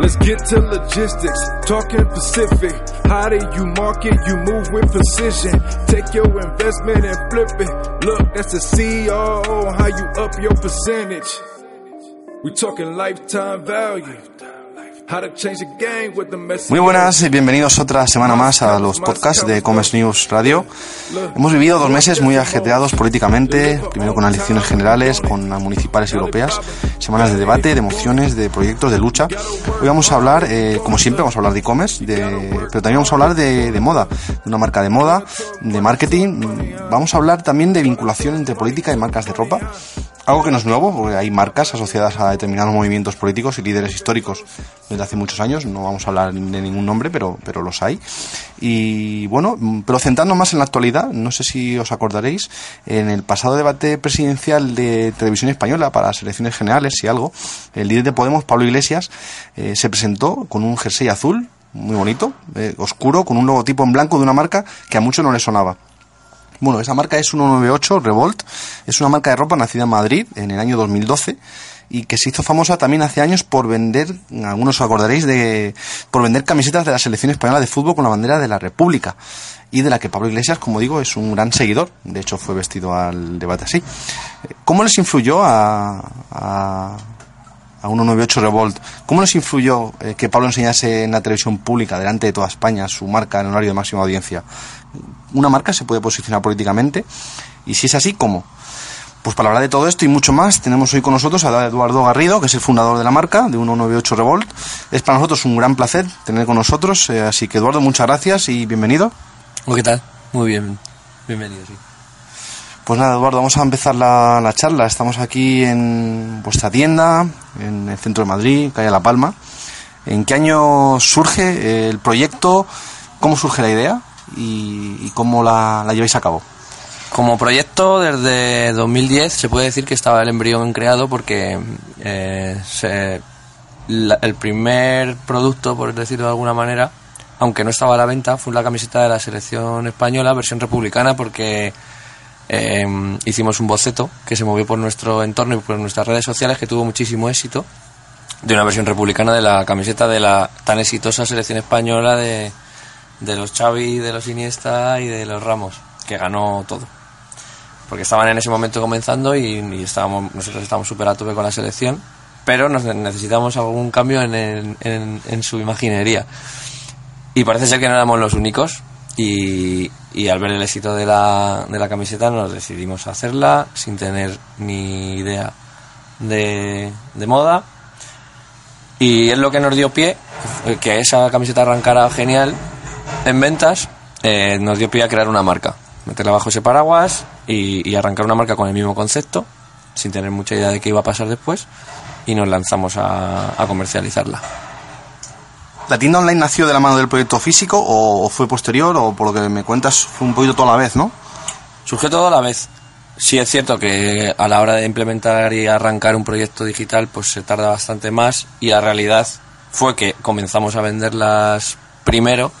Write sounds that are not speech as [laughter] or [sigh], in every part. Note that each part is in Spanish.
Let's get to logistics, talking Pacific. How do you market? You move with precision. Take your investment and flip it. Look, that's the CEO. How you up your percentage? We talking lifetime value. Muy buenas y bienvenidos otra semana más a los podcasts de Commerce News Radio. Hemos vivido dos meses muy ajetreados políticamente, primero con elecciones generales, con las municipales europeas, semanas de debate, de emociones, de proyectos, de lucha. Hoy vamos a hablar, eh, como siempre, vamos a hablar de e-commerce, pero también vamos a hablar de, de moda, de una marca de moda, de marketing. Vamos a hablar también de vinculación entre política y marcas de ropa. Algo que no es nuevo, porque hay marcas asociadas a determinados movimientos políticos y líderes históricos desde hace muchos años. No vamos a hablar de ningún nombre, pero, pero los hay. Y bueno, pero centrándonos más en la actualidad, no sé si os acordaréis, en el pasado debate presidencial de Televisión Española para las elecciones generales y algo, el líder de Podemos, Pablo Iglesias, eh, se presentó con un jersey azul, muy bonito, eh, oscuro, con un logotipo en blanco de una marca que a muchos no le sonaba. Bueno, esa marca es 198 Revolt, es una marca de ropa nacida en Madrid en el año 2012 y que se hizo famosa también hace años por vender, algunos os acordaréis de, por vender camisetas de la selección española de fútbol con la bandera de la República y de la que Pablo Iglesias, como digo, es un gran seguidor. De hecho, fue vestido al debate así. ¿Cómo les influyó a, a, a 198 Revolt? ¿Cómo les influyó eh, que Pablo enseñase en la televisión pública, delante de toda España, su marca en horario de máxima audiencia? ¿Una marca se puede posicionar políticamente? Y si es así, ¿cómo? Pues para hablar de todo esto y mucho más, tenemos hoy con nosotros a Eduardo Garrido, que es el fundador de la marca, de 198 Revolt. Es para nosotros un gran placer tener con nosotros, eh, así que Eduardo, muchas gracias y bienvenido. ¿Qué tal? Muy bien, bienvenido, sí. Pues nada, Eduardo, vamos a empezar la, la, charla. Estamos aquí en vuestra tienda, en el centro de Madrid, calle La Palma. ¿En qué año surge el proyecto? ¿Cómo surge la idea? ¿Y, y cómo la, la lleváis a cabo? Como proyecto, desde 2010 se puede decir que estaba el embrión creado porque eh, se, la, el primer producto, por decirlo de alguna manera, aunque no estaba a la venta, fue la camiseta de la selección española, versión republicana, porque eh, hicimos un boceto que se movió por nuestro entorno y por nuestras redes sociales que tuvo muchísimo éxito de una versión republicana de la camiseta de la tan exitosa selección española de, de los Xavi, de los Iniesta y de los Ramos, que ganó todo. Porque estaban en ese momento comenzando y, estábamos, nosotros estábamos súper a tope con la selección, pero nos necesitamos algún cambio en, su imaginería. Y parece ser que no éramos los únicos. Y, al ver el éxito de la, de la camiseta nos decidimos a hacerla sin tener ni idea de, de, moda. Y es lo que nos dio pie, que esa camiseta arrancara genial en ventas, eh, nos dio pie a crear una marca. Meterla bajo ese paraguas y, y arrancar una marca con el mismo concepto, sin tener mucha idea de qué iba a pasar después, y nos lanzamos a, a comercializarla. ¿La tienda online nació de la mano del proyecto físico o fue posterior o por lo que me cuentas fue un poquito toda la vez, no? Surgió todo a la vez. Sí es cierto que a la hora de implementar y arrancar un proyecto digital pues se tarda bastante más y la realidad fue que comenzamos a venderlas primero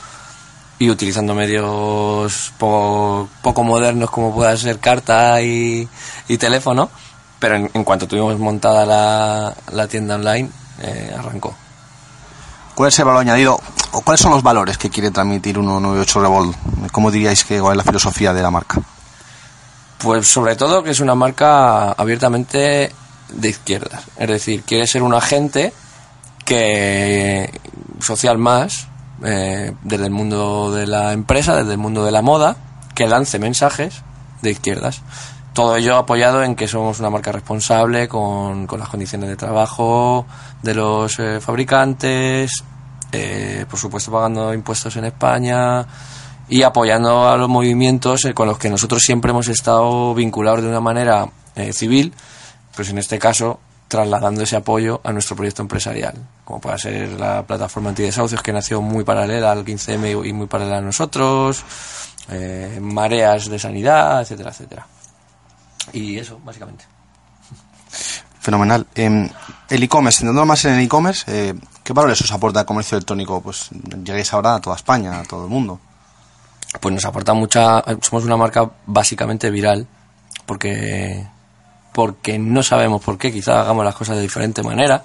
y utilizando medios poco, poco modernos como pueda ser carta y, y teléfono, pero en, en, cuanto tuvimos montada la, la tienda online eh, arrancó. ¿Cuál es el valor añadido o cuáles son los valores que quiere transmitir 198 Revolt? ¿Cómo diríais que cuál es la filosofía de la marca? Pues sobre todo que es una marca abiertamente de izquierdas. Es decir, quiere ser un agente que social más eh, desde el mundo de la empresa, desde el mundo de la moda, que lance mensajes de izquierdas. Todo ello apoyado en que somos una marca responsable con, con las condiciones de trabajo de los eh, fabricantes, eh, por supuesto pagando impuestos en España y apoyando a los movimientos eh, con los que nosotros siempre hemos estado vinculados de una manera eh, civil, pues en este caso trasladando ese apoyo a nuestro proyecto empresarial, como puede ser la plataforma antidesahucios que nació muy paralela al 15M y muy paralela a nosotros, eh, mareas de sanidad, etcétera, etcétera. Y eso, básicamente. Fenomenal. Em, el e-commerce, entrando más en el e-commerce, eh, ¿qué valores os aporta el comercio electrónico? Pues lleguéis ahora a toda España, a todo el mundo. pues nos aporta mucha somos una marca básicamente viral porque porque no sabemos por qué quizás hagamos las cosas de diferente manera.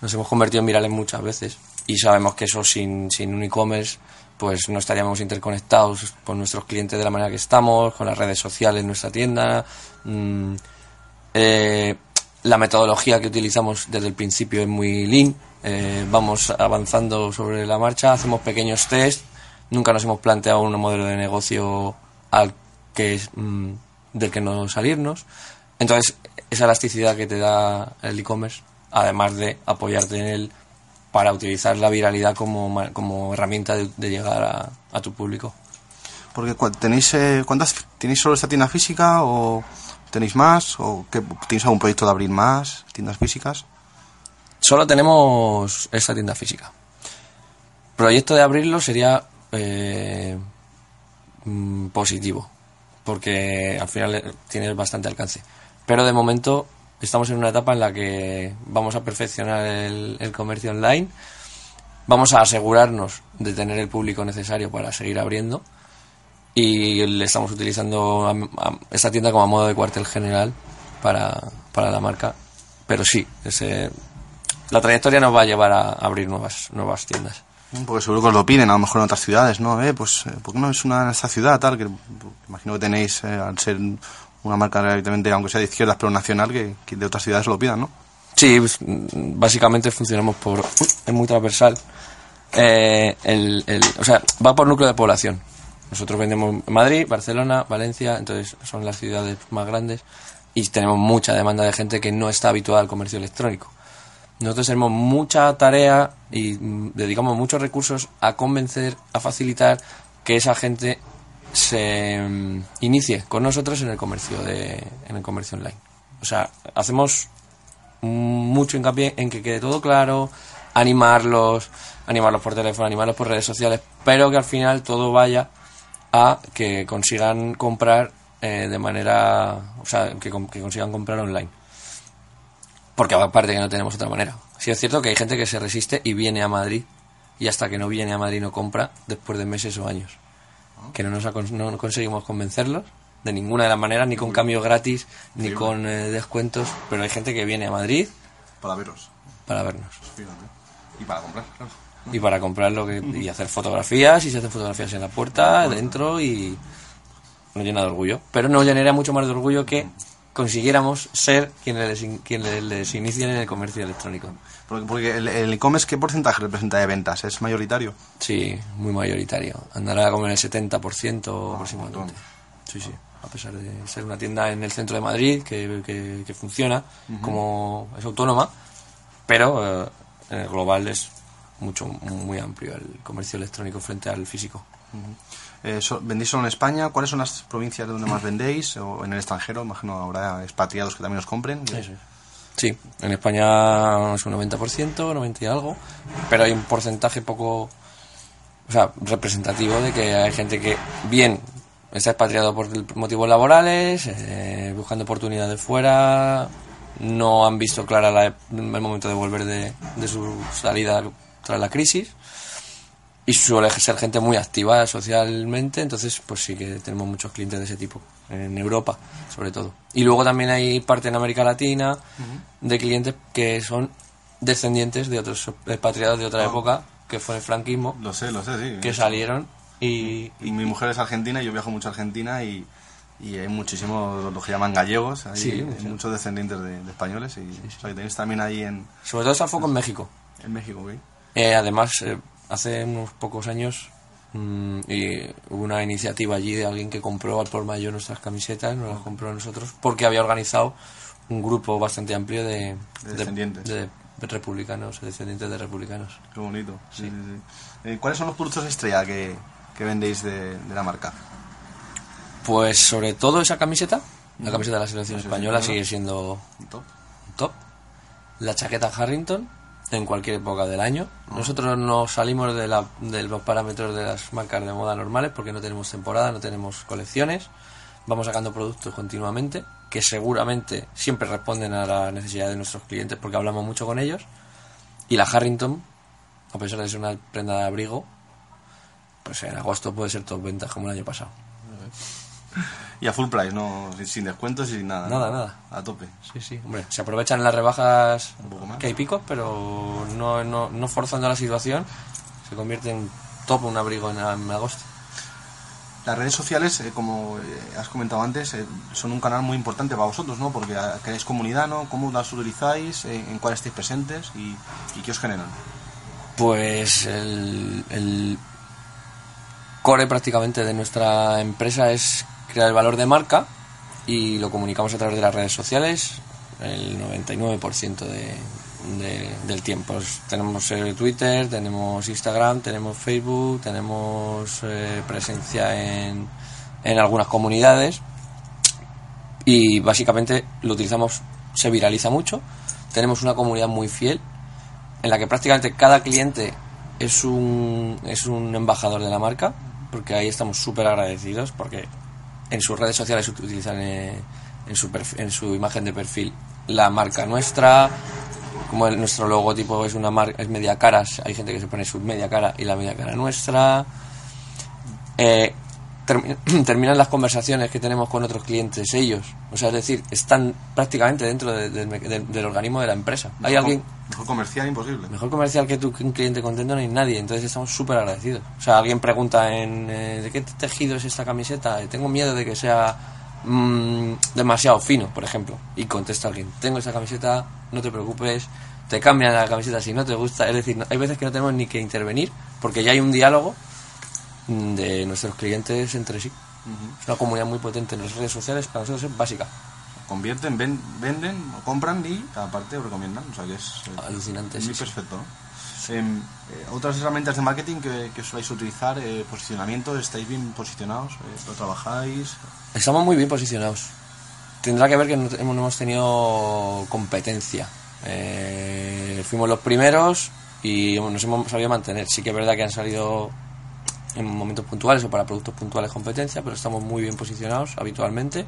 Nos hemos convertido en virales muchas veces y sabemos que eso sin, sin un e-commerce pues no estaríamos interconectados con nuestros clientes de la manera que estamos con las redes sociales nuestra tienda. Mm, eh, la metodología que utilizamos desde el principio es muy lean. Eh, vamos avanzando sobre la marcha hacemos pequeños test nunca nos hemos planteado un modelo de negocio al que mm, del que no salirnos. Entonces, esa elasticidad que te da el e-commerce, además de apoyarte en él para utilizar la viralidad como, como herramienta de, de llegar a, a tu público. Porque tenéis eh, ¿cuántas tenéis solo esta tienda física o tenéis más o qué, tenéis algún proyecto de abrir más tiendas físicas? Solo tenemos esta tienda física. Proyecto de abrirlo sería eh, mm, positivo, porque al final eh, tiene bastante alcance. Pero de momento estamos en una etapa en la que vamos a perfeccionar el, comercio online, vamos a asegurarnos de tener el público necesario para seguir abriendo y le estamos utilizando esta tienda como a modo de cuartel general para, para la marca. Pero sí, ese, la trayectoria nos va a llevar a abrir nuevas, nuevas tiendas. Porque seguro que os lo piden, a lo mejor en otras ciudades, ¿no? Pues, eh, ¿por qué no es una en esta ciudad, tal? Que pues, imagino que tenéis, eh, al ser una marca relativamente, aunque sea de izquierdas, pero nacional, que, de otras ciudades lo pidan, ¿no? Sí, pues, básicamente funcionamos por... Es muy transversal. Eh, el, el- o sea, va por núcleo de población. Nosotros vendemos en Madrid, Barcelona, Valencia, entonces son las ciudades más grandes y tenemos mucha demanda de gente que no está habituada al comercio electrónico. Nosotros tenemos mucha tarea y mm, dedicamos muchos recursos a convencer, a facilitar que esa gente se mm, inicie con nosotros en el comercio de, en el comercio online. O sea, hacemos mucho hincapié en que quede todo claro, animarlos, animarlos por teléfono, animarlos por redes sociales, pero que al final todo vaya a que consigan comprar eh, de manera, o sea, que, que consigan comprar online. Porque aparte que no tenemos otra manera. Sí es cierto que hay gente que se resiste y viene a Madrid y hasta que no viene a Madrid no compra después de meses o años. Que no nos ha no conseguimos convencerlos de ninguna de las maneras, ni con cambio gratis, ni con eh, descuentos, pero hay gente que viene a Madrid Para veros. para vernos. Y para comprar, claro. y para comprar lo que y hacer fotografías y se hacen fotografías en la puerta dentro y nos llena de orgullo. Pero nos llenaría mucho más de orgullo que consiguiéramos ser quienes les, quienes les inicien en el comercio electrónico. Porque, porque el e-commerce, ¿qué porcentaje representa de ventas? ¿Es mayoritario? sí muy mayoritario. Andará como en el 70% aproximadamente. sí sí. A pesar de ser una tienda en el centro de Madrid que, que- que funciona como es autónoma pero eh, en el global es mucho muy amplio el comercio electrónico frente al físico Eh, so- ¿Vendéis solo en España? ¿Cuáles son las provincias donde más vendéis? ¿O en el extranjero? Imagino habrá expatriados que también os compren. Eso es. Sí, en España es un 90%, 90 y algo, pero hay un porcentaje poco, o sea, representativo de que hay gente que bien está expatriado por motivos laborales, eh, buscando oportunidades fuera, no han visto clara la- el momento de volver de, de su salida tras la crisis y suele ser gente muy activa socialmente, entonces pues sí que tenemos muchos clientes de ese tipo, en Europa sobre todo. Y luego también hay parte en América Latina de clientes que son descendientes de otros expatriados de otra época, que fue el franquismo, Lo sé, lo sé, sí. que salieron y... Y mi mujer es argentina y yo viajo mucho a Argentina y, y hay muchísimos, lo que llaman gallegos, hay, Sí, hay sí. muchos descendientes de, de españoles y o sea, que tenéis también ahí en, Sobre todo está foco en México. en México, ¿ok? Eh, además, eh, hace unos pocos años mm, y hubo una iniciativa allí de alguien que compró al por mayor nuestras camisetas, nos las compró a nosotros, porque había organizado un grupo bastante amplio de, De descendientes. de republicanos, descendientes de republicanos. Qué bonito. Sí, sí, sí. Eh, ¿Cuáles son los productos estrella que, que vendéis de, de la marca? Pues sobre todo esa camiseta, la camiseta de la selección La selección española española. sigue siendo Top. top. La chaqueta Harrington en cualquier época del año. Nosotros no salimos de, la- de los parámetros de las marcas de moda normales porque no tenemos temporada, no tenemos colecciones. Vamos sacando productos continuamente que seguramente siempre responden a la necesidad de nuestros clientes porque hablamos mucho con ellos. Y la Harrington, a pesar de ser una prenda de abrigo, pues en agosto puede ser top ventas como el año pasado. Y a full price, no sin, descuentos y sin nada. Nada, nada. A tope. Sí, sí. Hombre, se aprovechan las rebajas Un poco más. que hay picos, pero no, no, no forzando la situación, se convierte en top un abrigo en, en agosto. Las redes sociales, eh, como eh, has comentado antes, eh, son un canal muy importante para vosotros, ¿no? Porque ah, creáis comunidad, ¿no? ¿Cómo las utilizáis? Eh, ¿En cuál estáis presentes? ¿Y, y qué os generan? Pues el, el core prácticamente de nuestra empresa es crear el valor de marca y lo comunicamos a través de las redes sociales el 99% de, de- del tiempo. Tenemos eh, Twitter, tenemos Instagram, tenemos Facebook, tenemos eh, presencia en, en algunas comunidades y básicamente lo utilizamos, se viraliza mucho. Tenemos una comunidad muy fiel en la que prácticamente cada cliente es un, es un embajador de la marca, porque ahí estamos súper agradecidos, porque en sus redes sociales utilizan eh, en, su en su imagen de perfil la marca nuestra, como nuestro logotipo es una marca, es media cara, hay gente que se pone su media cara y la media cara nuestra. Eh, termi- [clears throat] terminan las conversaciones que tenemos con otros clientes ellos, o sea, es decir, están prácticamente dentro de- del organismo de la empresa. Hay Mejor- alguien Mejor comercial imposible. Mejor comercial que tú, que un cliente contento no hay nadie, entonces estamos súper agradecidos. O sea, alguien pregunta en eh, ¿de qué tejido es esta camiseta? Eh, Tengo miedo de que sea mm, demasiado fino, por ejemplo. Y contesta alguien, tengo esta camiseta, no te preocupes, te cambian la camiseta si no te gusta. Es decir, hay veces que no tenemos ni que intervenir porque ya hay un diálogo de nuestros clientes entre sí. Es una comunidad muy potente en las redes sociales, para nosotros es básica. Convierten, ven- venden, compran y aparte os recomiendan. O sea que es eh, Alucinante, muy sí, perfecto. ¿no? Em, eh, otras herramientas de marketing que, que soláis utilizar, eh, posicionamiento, ¿estáis bien posicionados? Eh, ¿Lo trabajáis? Estamos muy bien posicionados. Tendrá que ver que no hemos tenido competencia. Eh, fuimos los primeros y nos hemos sabido mantener. Sí que es verdad que han salido en momentos puntuales o para productos puntuales competencia, pero estamos muy bien posicionados habitualmente.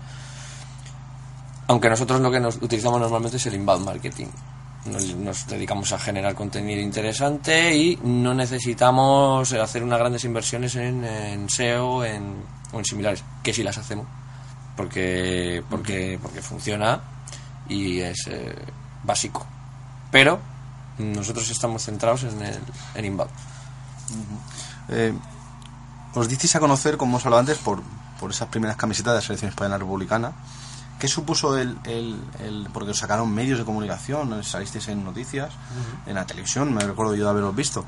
Aunque nosotros lo que nos utilizamos normalmente es el inbound marketing. Nos, nos dedicamos a generar contenido interesante y no necesitamos hacer unas grandes inversiones en, SEO en, o en similares, que sí las hacemos, porque, porque, porque funciona y es eh, básico. Pero nosotros estamos centrados en el en inbound. Os disteis a conocer, como hemos hablado antes, por, por esas primeras camisetas de la selección española republicana. ¿Qué supuso el, el, el- porque os sacaron medios de comunicación, salisteis en noticias, en la televisión, me recuerdo yo de haberos visto.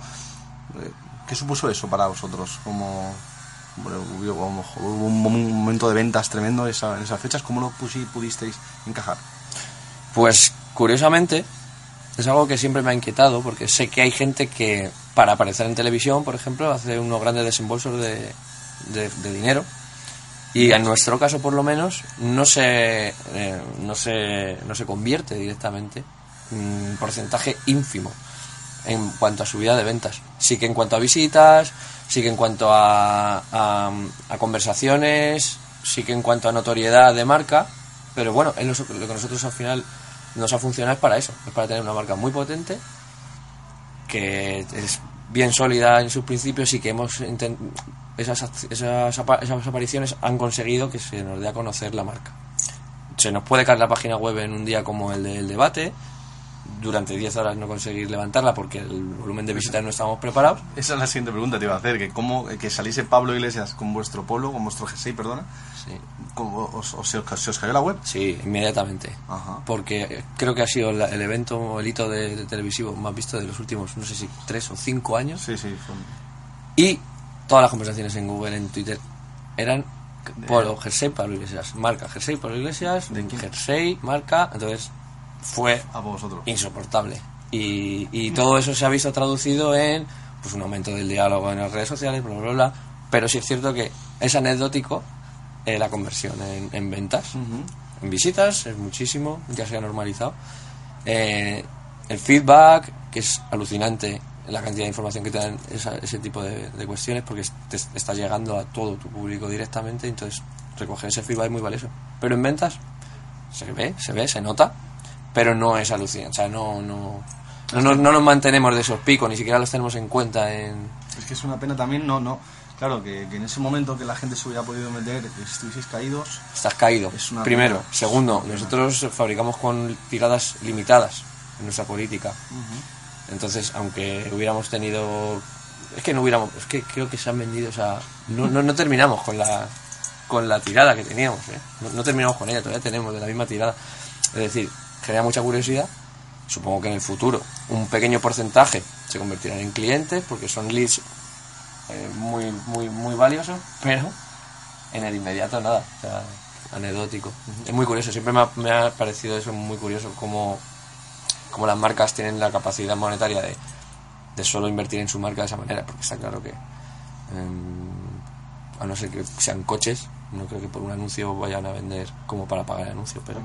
Eh, ¿Qué supuso eso para vosotros? Como, bueno, hubo, hubo un, momento de ventas tremendo esa- en esas fechas, ¿cómo lo pusi- pudisteis encajar? Pues curiosamente es algo que siempre me ha inquietado porque sé que hay gente que para aparecer en televisión, por ejemplo, hace unos grandes desembolsos de, de- dinero y en nuestro caso por lo menos no se eh, no se no se convierte directamente un porcentaje ínfimo en cuanto a subida de ventas. Sí que en cuanto a visitas, sí que en cuanto a, a, a conversaciones, sí que en cuanto a notoriedad de marca, pero bueno, es lo, lo que nosotros al final nos ha funcionado es para eso, es para tener una marca muy potente, que es bien sólida en sus principios y que hemos esas, esas, esas apariciones han conseguido que se nos dé a conocer la marca. Se nos puede caer la página web en un día como el del debate, durante 10 horas no conseguir levantarla porque el volumen de visitas no estábamos preparados. Esa es la siguiente pregunta que te iba a hacer, que cómo que saliese Pablo Iglesias con vuestro polo, con vuestro G6, perdona, Sí. ¿cómo os, os- se, os, cayó la web? Sí, inmediatamente. Ajá. Porque creo que ha sido la- el evento el hito de, de televisivo más visto de los últimos, no sé si tres o cinco años. Sí, sí, fue- Y todas las conversaciones en Google, en Twitter, eran Polo, Jersey, Pablo Iglesias. Marca, Jersey, Pablo Iglesias. ¿De? Jersey, marca. Entonces fue a vosotros. insoportable. Y, y todo eso se ha visto traducido en pues un aumento del diálogo en las redes sociales, bla, bla, bla. Pero sí es cierto que es anecdótico eh, la conversión en, en ventas. En visitas es muchísimo, ya se ha normalizado. Eh, el feedback, que es alucinante la cantidad de información que te dan esa- ese tipo de, de cuestiones, porque te está llegando a todo tu público directamente, entonces recoger ese feedback es muy valioso. Pero en ventas se ve, se ve, se nota, pero no es alucinante. O sea, no, no, no, nos- no nos mantenemos de esos picos, ni siquiera los tenemos en cuenta en... Es que es una pena también, no, no. Claro, que, que en ese momento que la gente se hubiera podido meter, que estuvieseis caídos, Estás caído. Es una Primero. pena. Segundo, nosotros fabricamos con tiradas limitadas en nuestra política. Entonces, aunque hubiéramos tenido... Es que no hubiéramos... Es que creo que se han vendido... O sea, no, no, no terminamos con la con la tirada que teníamos. ¿eh? No, no terminamos con ella, todavía tenemos de la misma tirada. Es decir, genera mucha curiosidad. Supongo que en el futuro un pequeño porcentaje se convertirán en clientes porque son leads eh, muy, muy, muy valiosos, pero en el inmediato nada, o sea, anecdótico. Es muy curioso, siempre me ha, me ha parecido eso muy curioso, como, como las marcas tienen la capacidad monetaria de, de solo invertir en su marca de esa manera, porque está claro que, em, a no ser que sean coches, no creo que por un anuncio vayan a vender como para pagar el anuncio, pero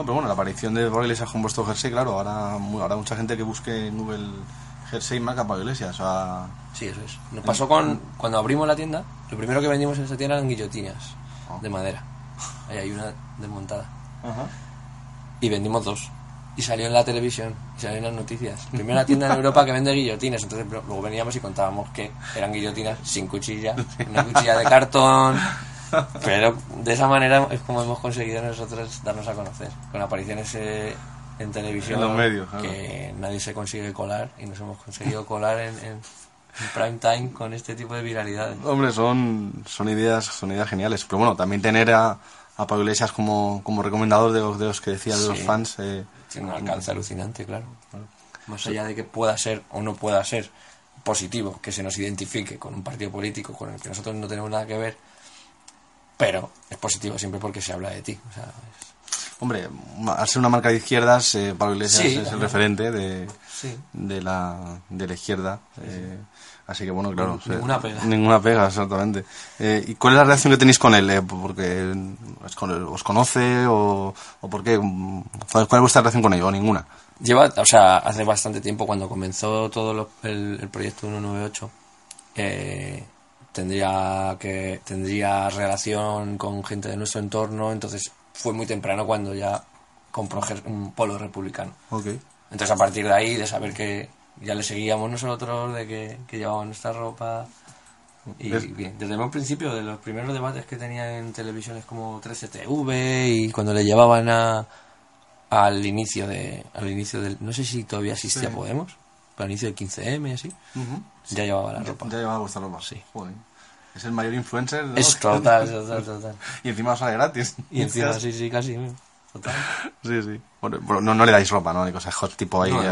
No, pero bueno, la aparición de Pablo Iglesias con vuestro jersey, claro, ahora habrá mucha gente que busque en Google jersey marca Pablo Iglesias. O sea, sí, eso es. Nos pasó con, cuando abrimos la tienda, lo primero que vendimos en esa tienda eran guillotinas de madera. Ahí hay una desmontada. y vendimos dos. Y salió en la televisión, y salió en las noticias. Primera tienda en Europa que vende guillotinas. Entonces luego veníamos y contábamos que eran guillotinas sin cuchilla, una cuchilla de cartón. [laughs] Pero de esa manera es como hemos conseguido nosotros darnos a conocer. Con apariciones eh, en televisión En los medios, claro. que nadie se consigue colar y nos hemos conseguido colar en, prime time con este tipo de viralidades. hombre, son, son ideas son ideas geniales. Pero bueno, también tener a, a Pablo Iglesias como, como recomendador de los, de los que decía de los fans. eh, Tiene un alcance alucinante, claro. Más allá de que pueda ser o no pueda ser positivo, que se nos identifique con un partido político con el que nosotros no tenemos nada que ver, pero es positivo siempre porque se habla de ti. O sea, es- hombre, al ser una marca de izquierdas, eh, Pablo Iglesias Sí, es el referente de, Sí. de, la, de la izquierda. eh, así que bueno, claro. Ninguna o sea, pega. Ninguna pega, exactamente. Eh, ¿Y cuál es la relación que tenéis con él? Eh, ¿Porque os con- os conoce o, o por qué? ¿Cuál cuál es vuestra relación con él? ¿O ninguna? Lleva, o sea, hace bastante tiempo cuando comenzó todo lo- el, el proyecto 198, eh, tendría que tendría relación con gente de nuestro entorno, entonces fue muy temprano cuando ya compró un polo republicano. Entonces a partir de ahí, de saber que ya le seguíamos nosotros, de que, que llevaba nuestra ropa. Y Es- bien, desde un principio, de los primeros debates que tenía en televisiones como 13TV y cuando le llevaban a, al inicio de al inicio del no sé si todavía existía Sí. Podemos pero al inicio del 15M y así ya llevaba la ropa Ya llevaba vuestra ropa. Sí. Joder. Es el mayor influencer. ¿no? es total total [laughs] total y encima sale gratis. y encima sí sí casi total Sí, sí. Bueno, no, no le dais ropa, ¿no? Ni cosas hot tipo ahí. No,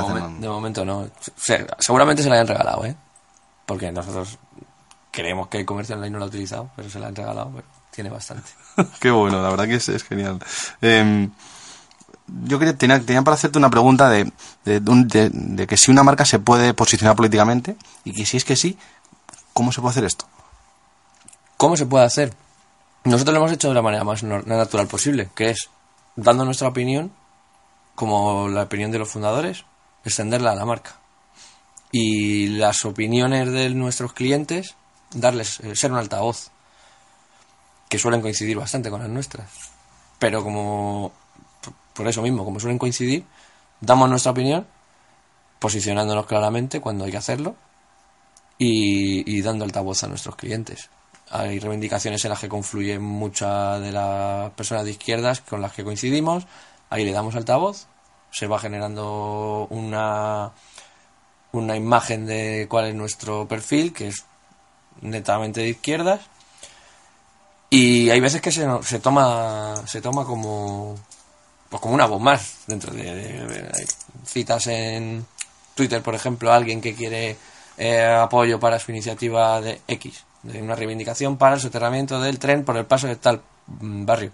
de, momento no. O sea, seguramente se la hayan regalado, ¿eh? Porque nosotros creemos que el comercio online no lo ha utilizado, pero se la han regalado, pero tiene bastante. [laughs] Qué bueno, la verdad que es, es genial. Eh, yo quería, tenía, tenía para hacerte una pregunta de, de, de que si una marca se puede posicionar políticamente y que si es que sí, ¿cómo se puede hacer esto? ¿Cómo se puede hacer? Nosotros lo hemos hecho de la manera más natural posible, que es dando nuestra opinión, como la opinión de los fundadores, extenderla a la marca. Y las opiniones de nuestros clientes, darles, eh, ser un altavoz, que suelen coincidir bastante con las nuestras. Pero como, por eso mismo, como suelen coincidir, damos nuestra opinión, posicionándonos claramente cuando hay que hacerlo, y, dando altavoz a nuestros clientes. Hay reivindicaciones en las que confluyen muchas de las personas de izquierdas con las que coincidimos, ahí le damos altavoz se va generando una, una imagen de cuál es nuestro perfil, que es netamente de izquierdas. Y hay veces que se, se toma se toma como pues como una voz más dentro de, de- de- hay citas en Twitter, por ejemplo, a alguien que quiere eh, apoyo para su iniciativa de X, de una reivindicación para el soterramiento del tren por el paso de tal mm, barrio.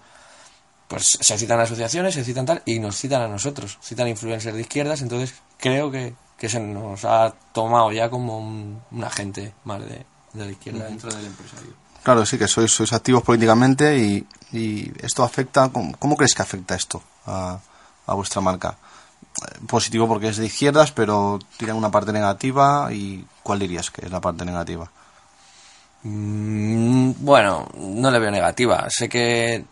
Pues se citan asociaciones, se citan tal, y nos citan a nosotros, citan influencers de izquierdas, entonces creo que, que se nos ha tomado ya como un, un agente más de, de la izquierda dentro del empresario. Claro, sí que sois, sois activos políticamente y, esto afecta, ¿cómo, cómo crees que afecta esto a, a vuestra marca? Eh, Positivo porque es de izquierdas, pero tiene una parte negativa y ¿cuál dirías que es la parte negativa? Mm, bueno, no le veo negativa. Sé que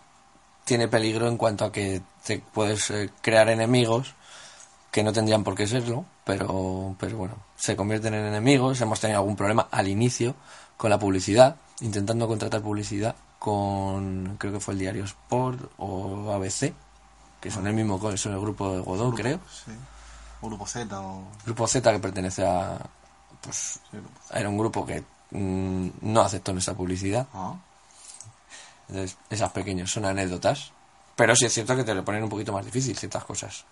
tiene peligro en cuanto a que te puedes eh, crear enemigos que no tendrían por qué serlo, pero, pero bueno, se convierten en enemigos. Hemos tenido algún problema al inicio con la publicidad, intentando contratar publicidad con, creo que fue el diario Sport o ABC, que son el mismo, son el grupo de Godó, creo. Sí. O Grupo Z o... Grupo Z que pertenece a, pues, era un grupo que mm, no aceptó nuestra publicidad. Ah. Entonces, esas pequeñas son anécdotas. Pero sí es cierto que te lo ponen un poquito más difícil ciertas cosas.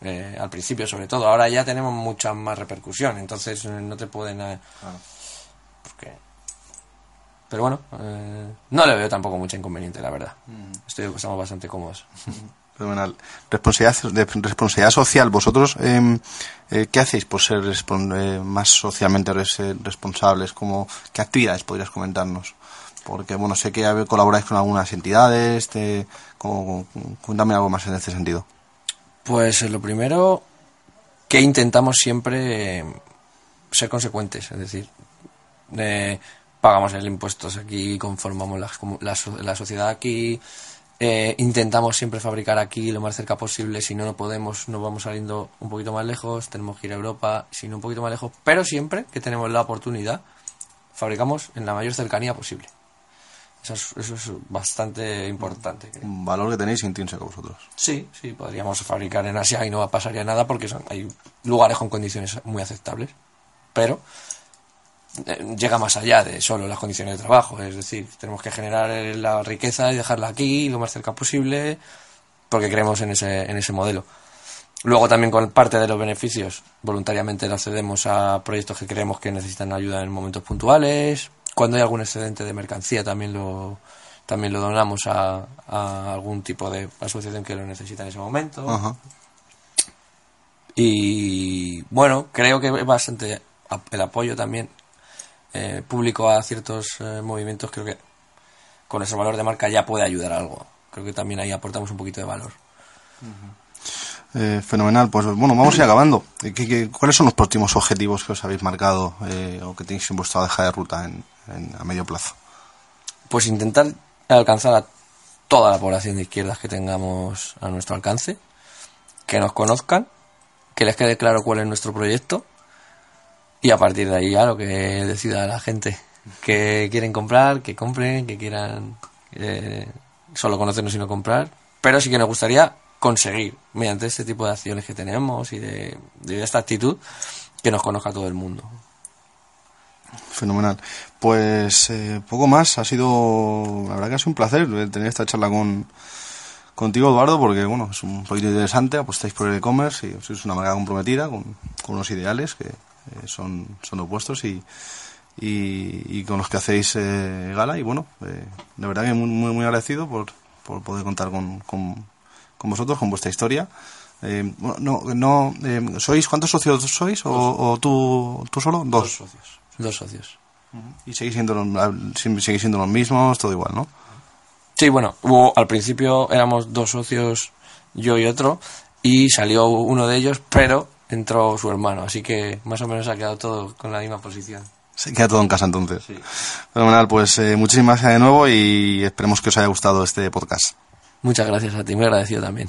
Eh, al principio, sobre todo. Ahora ya tenemos mucha más repercusión. Entonces, eh, no te pueden. eh, Claro. porque- Pero bueno, eh, no le veo tampoco mucho inconveniente, la verdad. Estoy, estamos bastante cómodos. [laughs] Fenomenal. Responsabilidad, social. ¿Vosotros eh, eh, qué hacéis por ser eh, más socialmente res- eh, responsables? ¿Cómo, ¿Qué actividades podrías comentarnos? Porque, bueno, sé que colaboráis con algunas entidades. te- como- cuéntame algo más en este sentido. Pues lo primero que intentamos siempre eh, ser consecuentes, es decir, pagamos el impuestos aquí, conformamos la, la la sociedad aquí, eh, intentamos siempre fabricar aquí lo más cerca posible, si no, no podemos, nos vamos saliendo un poquito más lejos, tenemos que ir a Europa, si no un poquito más lejos, pero siempre que tenemos la oportunidad, fabricamos en la mayor cercanía posible. Eso es, eso es bastante importante. creo. Un valor que tenéis intrínseco vosotros. Sí, sí, podríamos fabricar en Asia y no pasaría nada porque son, hay lugares con condiciones muy aceptables. Pero llega más allá de solo las condiciones de trabajo. Es decir, tenemos que generar eh, la riqueza y dejarla aquí lo más cerca posible porque creemos en ese, en ese modelo. Luego también con parte de los beneficios voluntariamente los cedemos a proyectos que creemos que necesitan ayuda en momentos puntuales. Cuando hay algún excedente de mercancía también lo, también lo donamos a, a algún tipo de asociación que lo necesita en ese momento. Ajá. Y bueno, creo que es bastante el apoyo también eh, público a ciertos eh, movimientos. Creo que con ese valor de marca ya puede ayudar a algo. Creo que también ahí aportamos un poquito de valor. Eh, fenomenal. Pues bueno, vamos a ir acabando. Eh, ¿qué- qué- cuáles son los próximos objetivos que os habéis marcado eh, o que tenéis en vuestra hoja de ruta en, en- a medio plazo? Pues intentar alcanzar a toda la población de izquierdas que tengamos a nuestro alcance, que nos conozcan, que les quede claro cuál es nuestro proyecto y a partir de ahí ya lo que decida la gente que quieren comprar, que compren, que quieran eh, solo conocernos y no comprar, pero sí que nos gustaría conseguir, mediante este tipo de acciones que tenemos y de, esta actitud, que nos conozca todo el mundo. Fenomenal. Pues eh, poco más. Ha sido, la verdad que ha sido un placer tener esta charla con contigo, Eduardo, porque bueno, es un poquito interesante. Apostáis por el e-commerce y sois una marca comprometida con, con unos ideales que eh, son, son opuestos y, y, y con los que hacéis eh, gala. Y bueno, eh, de verdad que muy, muy, muy agradecido por, por poder contar con, con, con vosotros, con vuestra historia. Eh, no, no, eh, ¿sois cuántos socios sois? ¿O, o tú, tú solo? Dos. socios. Dos socios. Y seguís siendo, los, seguís siendo los mismos, todo igual, ¿no? Sí, bueno, hubo, al principio éramos dos socios, yo y otro, y salió uno de ellos, pero entró su hermano, así que más o menos ha quedado todo con la misma posición. Se queda todo en casa entonces. Sí. Fenomenal, pues eh, muchísimas gracias de nuevo y esperemos que os haya gustado este podcast. Muchas gracias a ti, muy agradecido también.